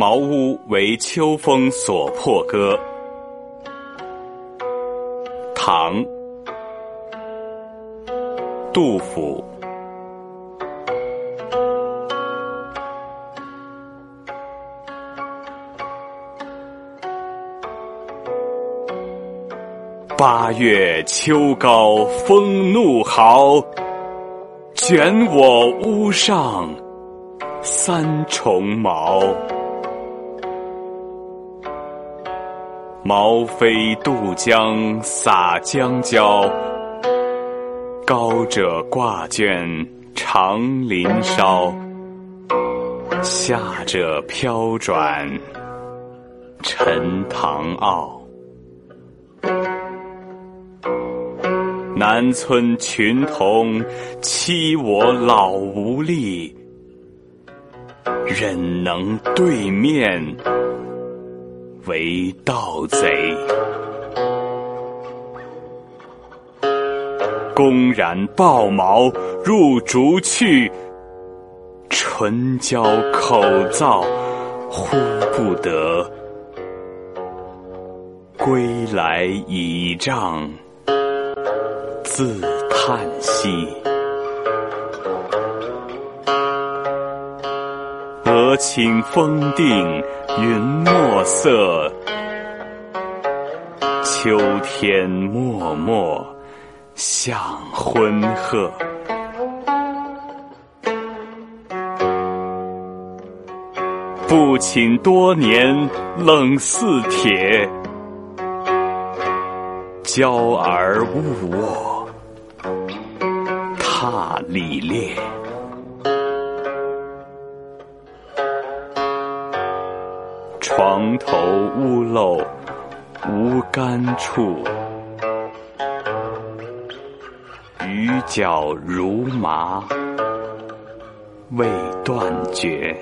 茅屋为秋风所破歌。唐，杜甫。八月秋高风怒号，卷我屋上三重茅。毛飞渡江洒江郊，高者挂卷长林梢，下者飘转沉塘坳。南村群童欺我老无力，忍能对面为盗贼。公然抱茅入竹去，唇焦口燥呼不得，归来倚杖。自叹息，俄顷风定云墨色，秋天漠漠向昏鹤。不寝多年冷似铁，娇儿误卧。踏里裂，床头屋漏无干处，雨脚如麻未断绝。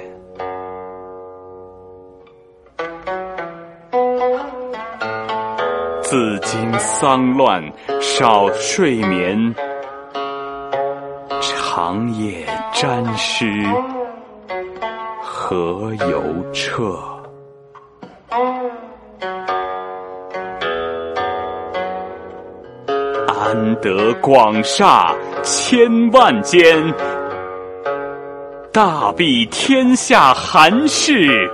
自今丧乱少睡眠。长夜沾湿，何由彻？安得广厦千万间？大庇天下寒士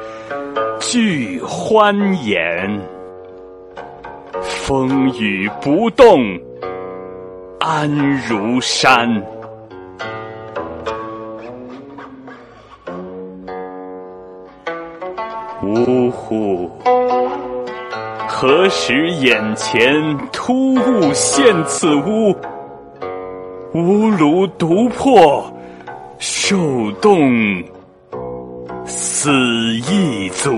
俱欢颜。风雨不动安如山。呜呼！何时眼前突兀现此屋？吾庐独破，受冻死亦足。